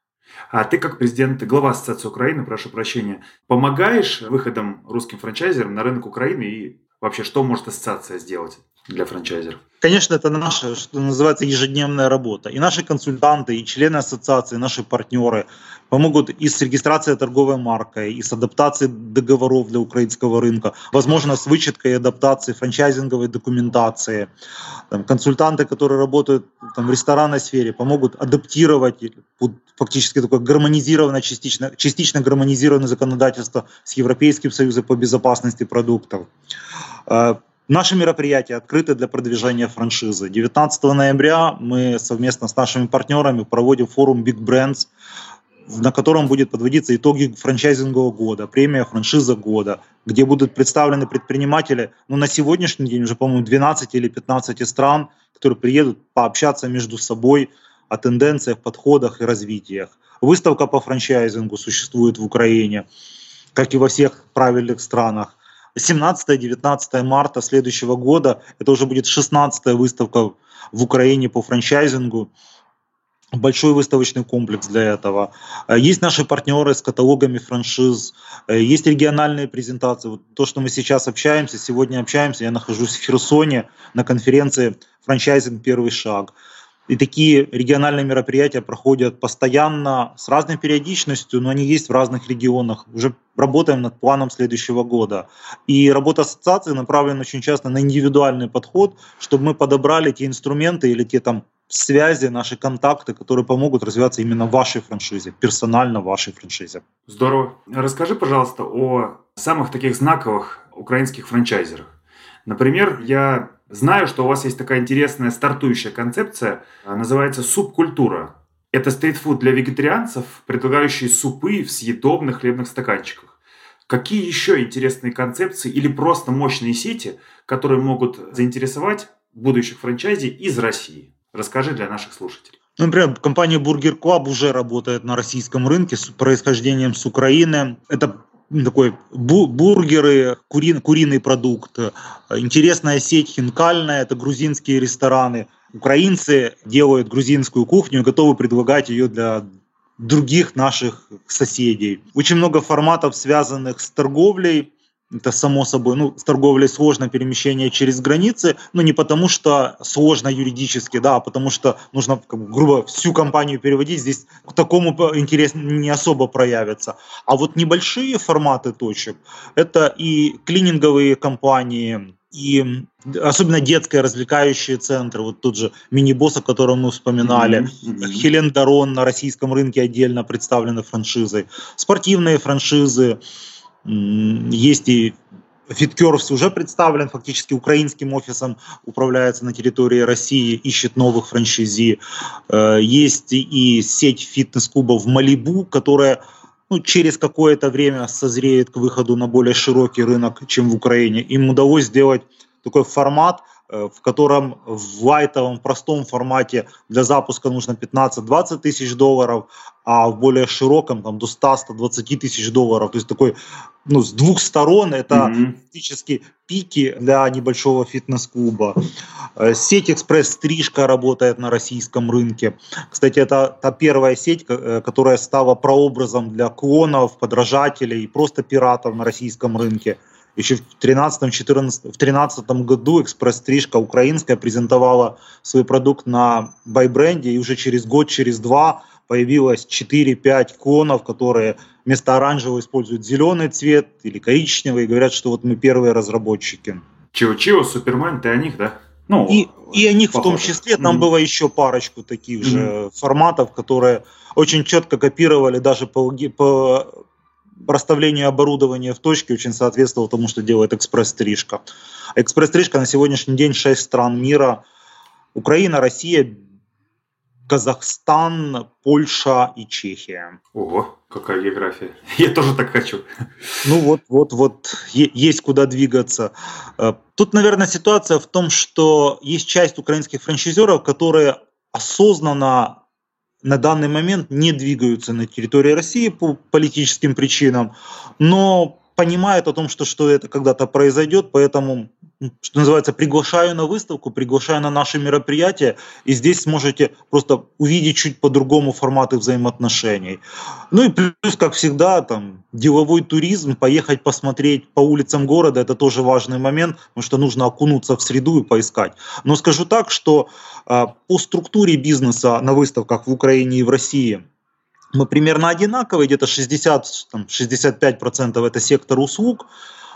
А ты как президент глава Ассоциации Украины, прошу прощения, помогаешь выходом русским франчайзерам на рынок Украины и вообще что может ассоциация сделать? Для франчайзеров? Конечно, это наша, что называется, ежедневная работа. И наши консультанты, и члены ассоциации, и наши партнеры помогут и с регистрацией торговой маркой, и с адаптацией договоров для украинского рынка, возможно, с вычеткой и адаптацией франчайзинговой документации. Там, консультанты, которые работают там, в ресторанной сфере, помогут адаптировать фактически такое гармонизированное, частично, частично гармонизированное законодательство с Европейским Союзом по безопасности продуктов э, Наши мероприятия открыты для продвижения франшизы. 19 ноября мы совместно с нашими партнерами проводим форум Big Brands, на котором будет подводиться итоги франчайзингового года, премия франшиза года, где будут представлены предприниматели, ну, на сегодняшний день уже, по-моему, 12 или 15 стран, которые приедут пообщаться между собой о тенденциях, подходах и развитиях. Выставка по франчайзингу существует в Украине, как и во всех правильных странах. 17-19 марта следующего года, это уже будет 16-я выставка в Украине по франчайзингу, большой выставочный комплекс для этого. Есть наши партнеры с каталогами франшиз, есть региональные презентации. Вот то, что мы сейчас общаемся, сегодня общаемся, я нахожусь в Херсоне на конференции «Франчайзинг. Первый шаг». И такие региональные мероприятия проходят постоянно, с разной периодичностью, но они есть в разных регионах. Уже работаем над планом следующего года. И работа ассоциации направлена очень часто на индивидуальный подход, чтобы мы подобрали те инструменты или те там связи, наши контакты, которые помогут развиваться именно вашей франшизе, персонально вашей франшизе. Здорово. Расскажи, пожалуйста, о самых таких знаковых украинских франчайзерах. Например, я знаю, что у вас есть такая интересная стартующая концепция, называется субкультура. Это стритфуд для вегетарианцев, предлагающий супы в съедобных хлебных стаканчиках. Какие еще интересные концепции или просто мощные сети, которые могут заинтересовать будущих франчайзи из России? Расскажи для наших слушателей. Ну, например, компания Burger Club уже работает на российском рынке с происхождением с Украины. Это такой бу- бургеры, кури- куриный продукт. Интересная сеть хинкальная, это грузинские рестораны. Украинцы делают грузинскую кухню и готовы предлагать ее для других наших соседей. Очень много форматов, связанных с торговлей. Это само собой, ну, с торговлей сложно перемещение через границы, но не потому что сложно юридически, да, а потому что нужно, как грубо, всю компанию переводить, здесь к такому интерес не особо проявится. А вот небольшие форматы точек, это и клининговые компании, и особенно детские развлекающие центры, вот тут же мини-босс, о котором мы вспоминали, mm-hmm. Хелен Дарон на российском рынке отдельно представлены франшизой, спортивные франшизы, есть и Фиткерс уже представлен фактически украинским офисом, управляется на территории России, ищет новых франшизи. Э, есть и сеть фитнес-клубов Малибу, которая ну, через какое-то время созреет к выходу на более широкий рынок, чем в Украине. Им удалось сделать такой формат – в котором в лайтовом простом формате для запуска нужно 15-20 тысяч долларов, а в более широком там, до 100-120 тысяч долларов. То есть такой ну, с двух сторон это mm-hmm. фактически пики для небольшого фитнес-клуба. Э, сеть «Экспресс-стрижка» работает на российском рынке. Кстати, это та первая сеть, э, которая стала прообразом для клонов, подражателей и просто пиратов на российском рынке. Еще в 13-14, в 13 году экспресс-стрижка украинская презентовала свой продукт на байбренде, и уже через год, через два появилось 4-5 клонов, которые вместо оранжевого используют зеленый цвет или коричневый, и говорят, что вот мы первые разработчики. Чио-Чио, Супермен, ты о них, да? Ну, и, и о них похоже. в том числе, там mm-hmm. было еще парочку таких mm-hmm. же форматов, которые очень четко копировали даже по, по расставление оборудования в точке очень соответствовало тому, что делает экспресс-стрижка. Экспресс-стрижка на сегодняшний день 6 стран мира. Украина, Россия, Казахстан, Польша и Чехия. Ого, какая география. Я тоже так хочу. Ну вот, вот, вот, есть куда двигаться. Э, тут, наверное, ситуация в том, что есть часть украинских франчайзеров, которые осознанно на данный момент не двигаются на территории России по политическим причинам, но понимают о том, что, что это когда-то произойдет, поэтому что называется, приглашаю на выставку, приглашаю на наши мероприятия, и здесь сможете просто увидеть чуть по-другому форматы взаимоотношений. Ну и плюс, как всегда, там, деловой туризм, поехать посмотреть по улицам города, это тоже важный момент, потому что нужно окунуться в среду и поискать. Но скажу так, что э, по структуре бизнеса на выставках в Украине и в России мы примерно одинаковые, где-то 60-65% это сектор услуг,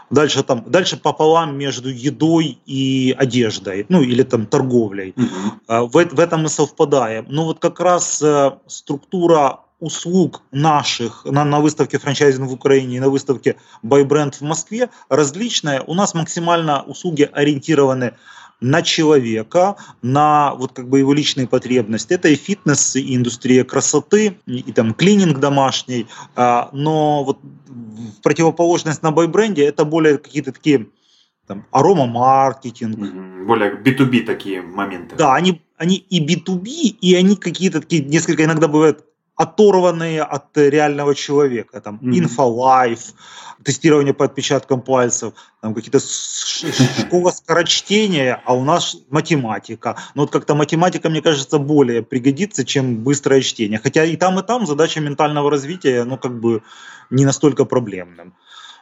дальше там, дальше пополам между едой и одеждой, ну или там торговлей. Mm-hmm. В, в этом мы совпадаем. Но вот как раз э, структура услуг наших на, на выставке франчайзинг в Украине и на выставке Buy в Москве различная. У нас максимально услуги ориентированы на человека, на вот как бы его личные потребности. Это и фитнес, и индустрия красоты, и, и там клининг домашний. А, но вот в противоположность на байбренде это более какие-то такие там, арома-маркетинг. Более B2B такие моменты. Да, они, они и B2B, и они какие-то такие, несколько иногда бывают оторванные от реального человека. Там mm-hmm. инфолайф, тестирование по отпечаткам пальцев, там какие-то школа скорочтения, а у нас математика. Но вот как-то математика, мне кажется, более пригодится, чем быстрое чтение. Хотя и там, и там задача ментального развития, ну, как бы не настолько проблемным.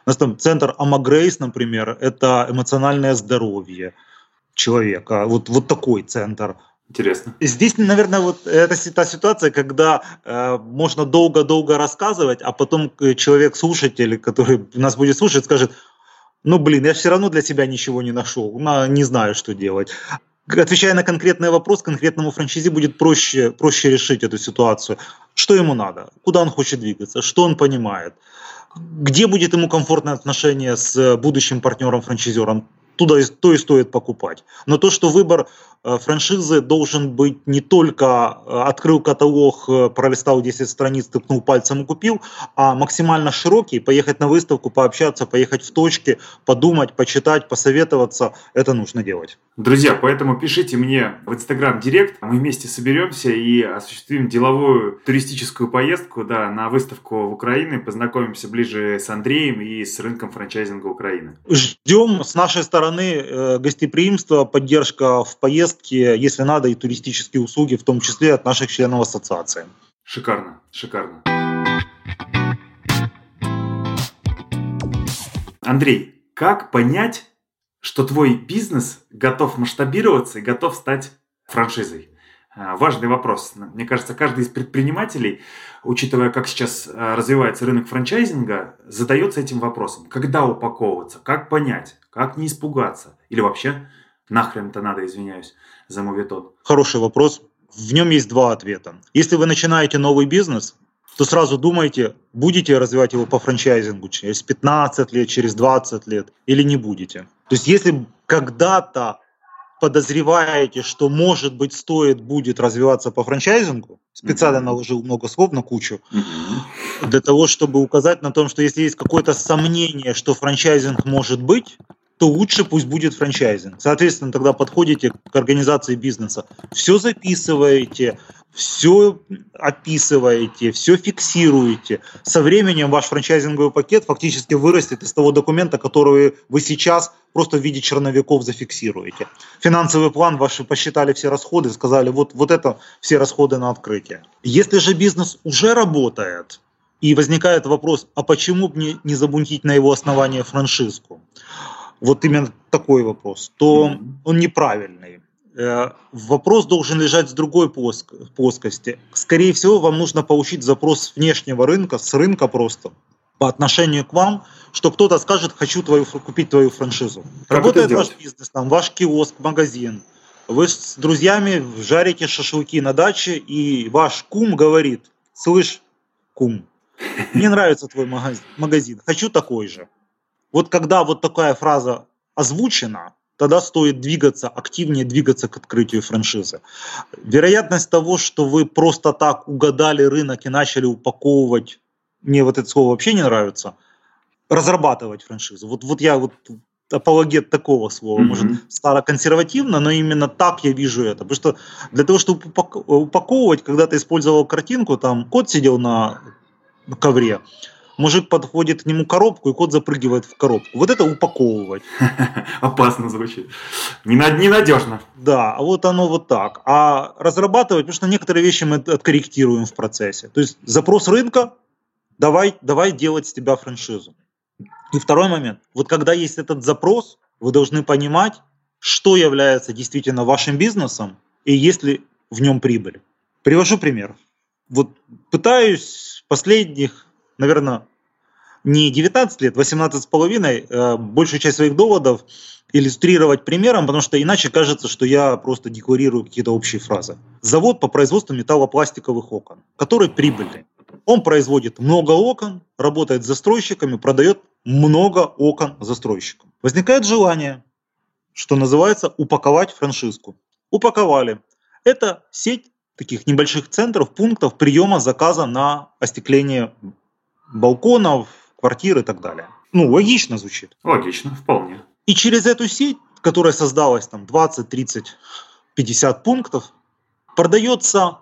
У нас там центр Амагрейс, например, это эмоциональное здоровье человека. Вот, вот такой центр. Интересно. Здесь, наверное, вот это та ситуация, когда э, можно долго-долго рассказывать, а потом человек-слушатель, который нас будет слушать, скажет, ну, блин, я все равно для себя ничего не нашел, не знаю, что делать. отвечая на конкретный вопрос, конкретному франчайзи будет проще, проще решить эту ситуацию. Что ему надо, куда он хочет двигаться, что он понимает, где будет ему комфортное отношение с будущим партнером-франчайзером, туда и, то и стоит покупать. Но то, что выбор э, франшизы должен быть не только э, открыл каталог, э, пролистал 10 страниц, тыкнул пальцем и купил, а максимально широкий, поехать на выставку, пообщаться, поехать в точки, подумать, почитать, посоветоваться, это нужно делать. Друзья, поэтому пишите мне в Инстаграм Директ, мы вместе соберемся и осуществим деловую туристическую поездку да, на выставку в Украине, познакомимся ближе с Андреем и с рынком франчайзинга Украины. Ждем с нашей стороны э, гостеприимство, поддержка в поездке, если надо, и туристические услуги, в том числе от наших членов ассоциации. Шикарно, шикарно. Андрей, как понять, что твой бизнес готов масштабироваться и готов стать франшизой? А, важный вопрос. Мне кажется, каждый из предпринимателей, учитывая, как сейчас а, развивается рынок франчайзинга, задается этим вопросом. Когда упаковываться? Как понять? Как не испугаться? Или вообще нахрен-то надо, извиняюсь, за моветон? Хороший вопрос. В нем есть два ответа. Если вы начинаете новый бизнес, то сразу думайте, будете развивать его по франчайзингу через 15 лет, через 20 лет или не будете. То есть если когда-то подозреваете, что, может быть, стоит будет развиваться по франчайзингу, специально mm-hmm. наложил много слов на кучу, mm-hmm. для того, чтобы указать на том, что если есть какое-то сомнение, что франчайзинг может быть, то лучше пусть будет франчайзинг. Соответственно, тогда подходите к организации бизнеса, все записываете, все описываете, все фиксируете. Со временем ваш франчайзинговый пакет фактически вырастет из того документа, который вы сейчас просто в виде черновиков зафиксируете. Финансовый план ваши посчитали все расходы, сказали, вот, вот это все расходы на открытие. Если же бизнес уже работает, и возникает вопрос, а почему бы не, не забунтить на его основании франшизку? Вот именно такой вопрос, то он неправильный. Э, вопрос должен лежать с другой плоскости. Скорее всего, вам нужно получить запрос внешнего рынка, с рынка просто, по отношению к вам, что кто-то скажет, хочу твою, купить твою франшизу. Как Работает ваш бизнес, там, ваш киоск, магазин. Вы с друзьями жарите шашлыки на даче, и ваш кум говорит, слышь, кум, мне нравится твой магазин, хочу такой же. Вот когда вот такая фраза озвучена, тогда стоит двигаться, активнее двигаться к открытию франшизы. Вероятность того, что вы просто так угадали рынок и начали упаковывать, мне вот это слово вообще не нравится, разрабатывать франшизу. Вот, вот я вот апологет такого слова, mm-hmm. может, староконсервативно, но именно так я вижу это. Потому что для того, чтобы упаковывать, когда ты использовал картинку, там кот сидел на ковре, мужик подходит к нему коробку, и кот запрыгивает в коробку. Вот это упаковывать. Опасно звучит. Ненадежно. Да, а вот оно вот так. А разрабатывать, потому что некоторые вещи мы откорректируем в процессе. То есть запрос рынка, давай, давай делать с тебя франшизу. И второй момент. Вот когда есть этот запрос, вы должны понимать, что является действительно вашим бизнесом и есть ли в нем прибыль. Привожу пример. Вот пытаюсь последних, наверное, не 19 лет, 18 с половиной, э, большую часть своих доводов иллюстрировать примером, потому что иначе кажется, что я просто декларирую какие-то общие фразы. Завод по производству металлопластиковых окон, который прибыльный. Он производит много окон, работает с застройщиками, продает много окон застройщикам. Возникает желание, что называется, упаковать франшизку. Упаковали. Это сеть таких небольших центров, пунктов приема заказа на остекление балконов, квартир и так далее. Ну, логично звучит. Логично, вполне. И через эту сеть, которая создалась там 20, 30, 50 пунктов, продается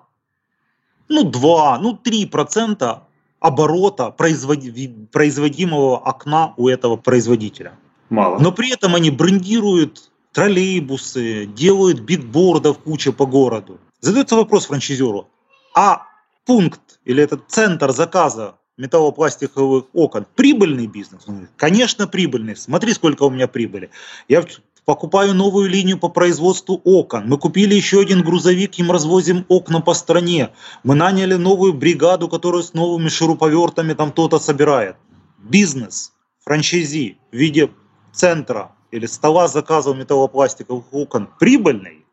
ну 2, ну 3 процента оборота производимого окна у этого производителя. Мало. Но при этом они брендируют троллейбусы, делают бигбордов куча по городу. Задается вопрос франчайзеру, а пункт или этот центр заказа металлопластиковых окон. Прибыльный бизнес? Конечно, прибыльный. Смотри, сколько у меня прибыли. Я покупаю новую линию по производству окон. Мы купили еще один грузовик, им развозим окна по стране. Мы наняли новую бригаду, которая с новыми шуруповертами там кто-то собирает. Бизнес, франчайзи в виде центра или стола заказов металлопластиковых окон прибыльный?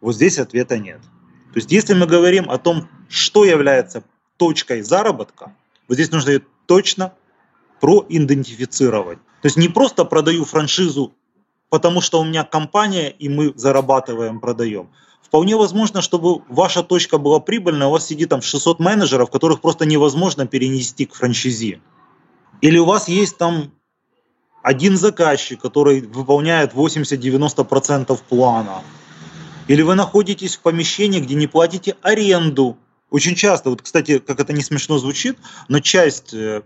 Вот здесь ответа нет. То есть если мы говорим о том, что является точкой заработка, вот здесь нужно ее точно проидентифицировать. То есть не просто продаю франшизу, потому что у меня компания, и мы зарабатываем, продаем. Вполне возможно, чтобы ваша точка была прибыльная, у вас сидит там 600 менеджеров, которых просто невозможно перенести к франшизе. Или у вас есть там один заказчик, который выполняет 80-90% плана. Или вы находитесь в помещении, где не платите аренду. Очень часто, вот, кстати, как это не смешно звучит, но часть, э,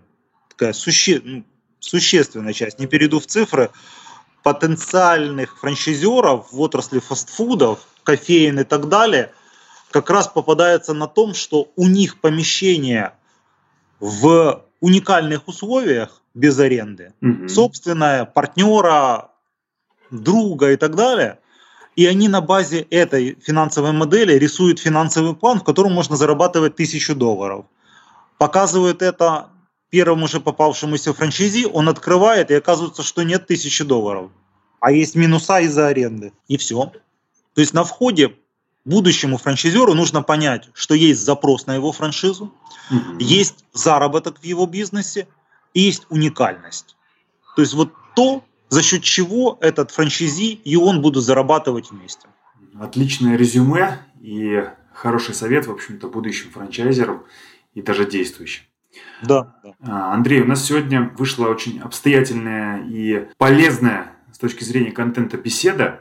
такая суще, ну, существенная часть, не перейду в цифры, потенциальных франчайзеров в отрасли фастфудов, кофеин и так далее, как раз попадается на том, что у них помещение в уникальных условиях без аренды, угу. собственное, партнера, друга и так далее. И они на базе этой финансовой модели рисуют финансовый план, в котором можно зарабатывать тысячу долларов. Показывают это первому же попавшемуся франчайзи, он открывает, и оказывается, что нет тысячи долларов. А есть минуса из-за аренды. И все. То есть на входе будущему франчайзеру нужно понять, что есть запрос на его франшизу, mm-hmm. есть заработок в его бизнесе и есть уникальность. То есть вот то, за счет чего этот франчайзи и он будут зарабатывать вместе. Отличное резюме и хороший совет, в общем-то, будущим франчайзерам и даже действующим. Да, да. А, Андрей, у нас сегодня вышла очень обстоятельная и полезная с точки зрения контента беседа.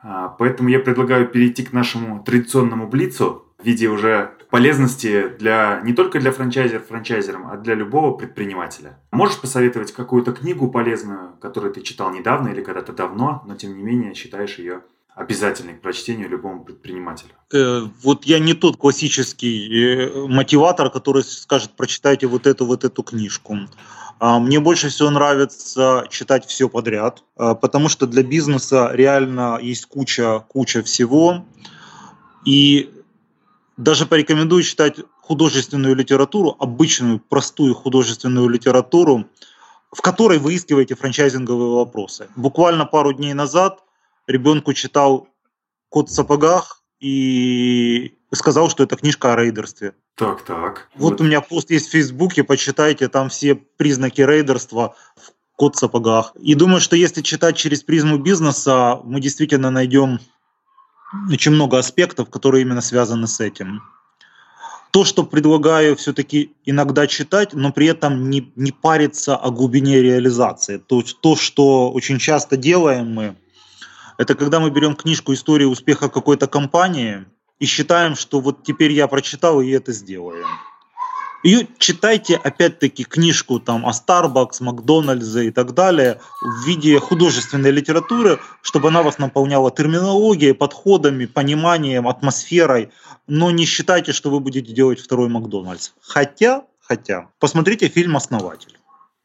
А, поэтому я предлагаю перейти к нашему традиционному блицу в виде уже полезности для не только для франчайзеров франчайзерам, а для любого предпринимателя. Можешь посоветовать какую-то книгу полезную, которую ты читал недавно или когда-то давно, но тем не менее считаешь ее обязательной к прочтению любому предпринимателю? Э, вот я не тот классический э, мотиватор, который скажет, прочитайте вот эту вот эту книжку. А, мне больше всего нравится читать все подряд, а, потому что для бизнеса реально есть куча, куча всего. И даже порекомендую читать художественную литературу, обычную, простую художественную литературу, в которой выискиваете франчайзинговые вопросы. Буквально пару дней назад ребенку читал «Кот в сапогах», и сказал, что это книжка о рейдерстве. Так, так. Вот, вот у меня пост есть в Фейсбуке, почитайте, там все признаки рейдерства в код сапогах. И думаю, что если читать через призму бизнеса, мы действительно найдем очень много аспектов, которые именно связаны с этим. То, что предлагаю все-таки иногда читать, но при этом не, не париться о глубине реализации. То, то, что очень часто делаем мы, это когда мы берем книжку «История успеха какой-то компании» и считаем, что вот теперь я прочитал и это сделаю. И читайте, опять-таки, книжку там о Starbucks, Макдональдсе и так далее в виде художественной литературы, чтобы она вас наполняла терминологией, подходами, пониманием, атмосферой. Но не считайте, что вы будете делать второй Макдональдс. Хотя, хотя, посмотрите фильм «Основатель».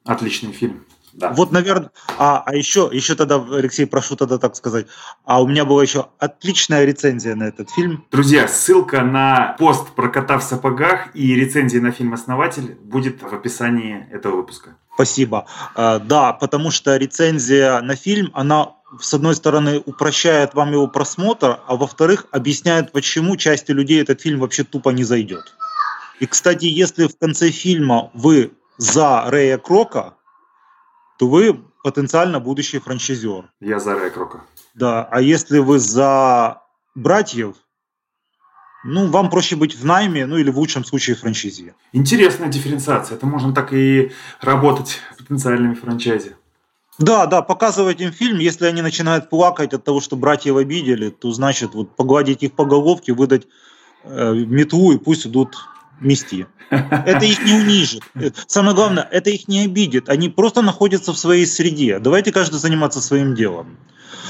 Отличный фильм. Да. Вот, наверное, а, а еще, еще тогда, Алексей, прошу тогда так сказать, а у меня была еще отличная рецензия на этот фильм. Друзья, ссылка на пост про кота в сапогах и рецензии на фильм «Основатель» будет в описании этого выпуска. Спасибо. А, да, потому что рецензия на фильм, она с одной стороны, упрощает вам его просмотр, а во-вторых, объясняет, почему части людей этот фильм вообще тупо не зайдет. И, кстати, если в конце фильма вы за Рэя Крока, то вы потенциально будущий франчайзер. Я за Рекрока. Да, а если вы за братьев, ну, вам проще быть в найме, ну или в лучшем случае франчайзи. Интересная дифференциация. Это можно так и работать потенциальными франчайзи. Да, да, показывать им фильм, если они начинают плакать от того, что братьев обидели, то значит вот погладить их по головке, выдать э, метлу и пусть идут мести. Это их не унижит. Самое главное, это их не обидит. Они просто находятся в своей среде. Давайте каждый заниматься своим делом.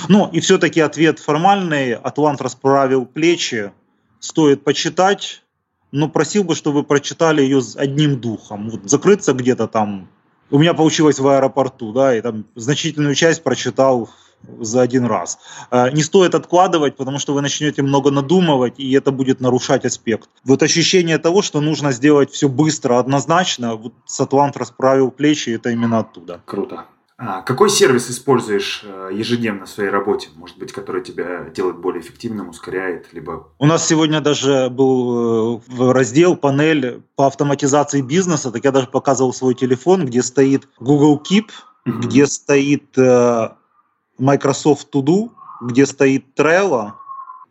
Ну, и все-таки ответ формальный. Атлант расправил плечи. Стоит почитать. Но просил бы, чтобы прочитали ее с одним духом. Вот закрыться где-то там. У меня получилось в аэропорту, да, и там значительную часть прочитал за один раз. Э, не стоит откладывать, потому что вы начнете много надумывать, и это будет нарушать аспект. Вот ощущение того, что нужно сделать все быстро, однозначно, вот Сатлант расправил плечи, это именно оттуда. Круто. А какой сервис используешь э, ежедневно в своей работе? Может быть, который тебя делает более эффективным, ускоряет, либо... У нас сегодня даже был э, раздел, панель по автоматизации бизнеса, так я даже показывал свой телефон, где стоит Google Keep, mm-hmm. где стоит э, Microsoft To Do, где стоит Trello,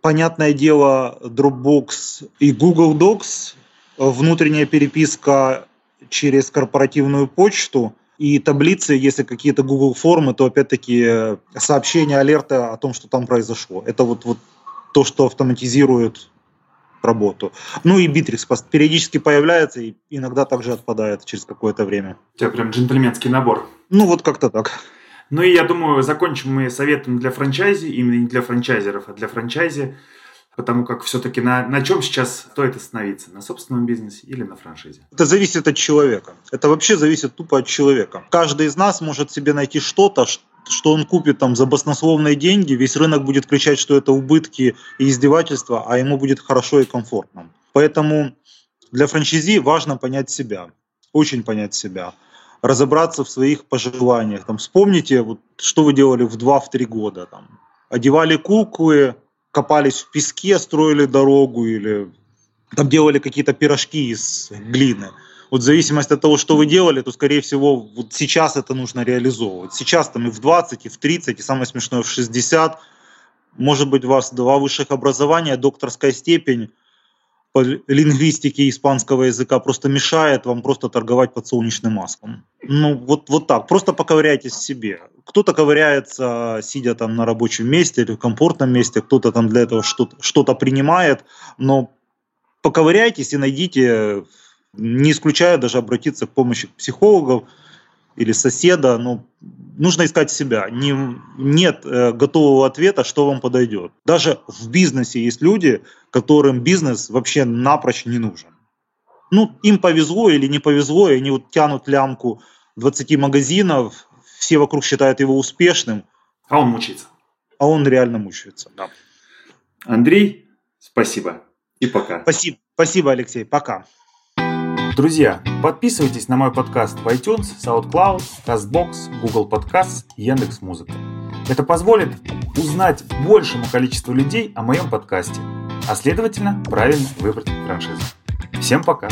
понятное дело, Dropbox и Google Docs, внутренняя переписка через корпоративную почту – и таблицы, если какие-то Google формы, то опять-таки сообщения, алерты о том, что там произошло. Это вот, вот то, что автоматизирует работу. Ну и Bittrex периодически появляется и иногда также отпадает через какое-то время. У тебя прям джентльменский набор. Ну вот как-то так. Ну и я думаю, закончим мы советом для франчайзи, именно не для франчайзеров, а для франчайзи потому как все-таки на, на чем сейчас стоит остановиться? На собственном бизнесе или на франшизе? Это зависит от человека. Это вообще зависит тупо от человека. Каждый из нас может себе найти что-то, что он купит там за баснословные деньги, весь рынок будет кричать, что это убытки и издевательства, а ему будет хорошо и комфортно. Поэтому для франчизи важно понять себя, очень понять себя, разобраться в своих пожеланиях. Там, вспомните, вот, что вы делали в 2-3 года. Там, одевали куклы, копались в песке, строили дорогу или там делали какие-то пирожки из глины. Вот в зависимости от того, что вы делали, то, скорее всего, вот сейчас это нужно реализовывать. Сейчас там и в 20, и в 30, и самое смешное в 60. Может быть, у вас два высших образования, докторская степень по лингвистике испанского языка просто мешает вам просто торговать подсолнечным маслом. Ну, вот, вот так. Просто поковыряйтесь в себе. Кто-то ковыряется, сидя там на рабочем месте или в комфортном месте, кто-то там для этого что-то, что-то принимает, но поковыряйтесь и найдите, не исключая даже обратиться к помощи психологов или соседа, но нужно искать себя. Не, нет э, готового ответа, что вам подойдет. Даже в бизнесе есть люди, которым бизнес вообще напрочь не нужен. Ну, им повезло или не повезло, и они вот тянут лямку 20 магазинов, все вокруг считают его успешным. А он мучается. А он реально мучается, да. Андрей, спасибо и пока. Спасибо, спасибо Алексей, пока. Друзья, подписывайтесь на мой подкаст в iTunes, SoundCloud, CastBox, Google Podcasts Яндекс.Музыка. Это позволит узнать большему количеству людей о моем подкасте, а следовательно правильно выбрать франшизу. Всем пока!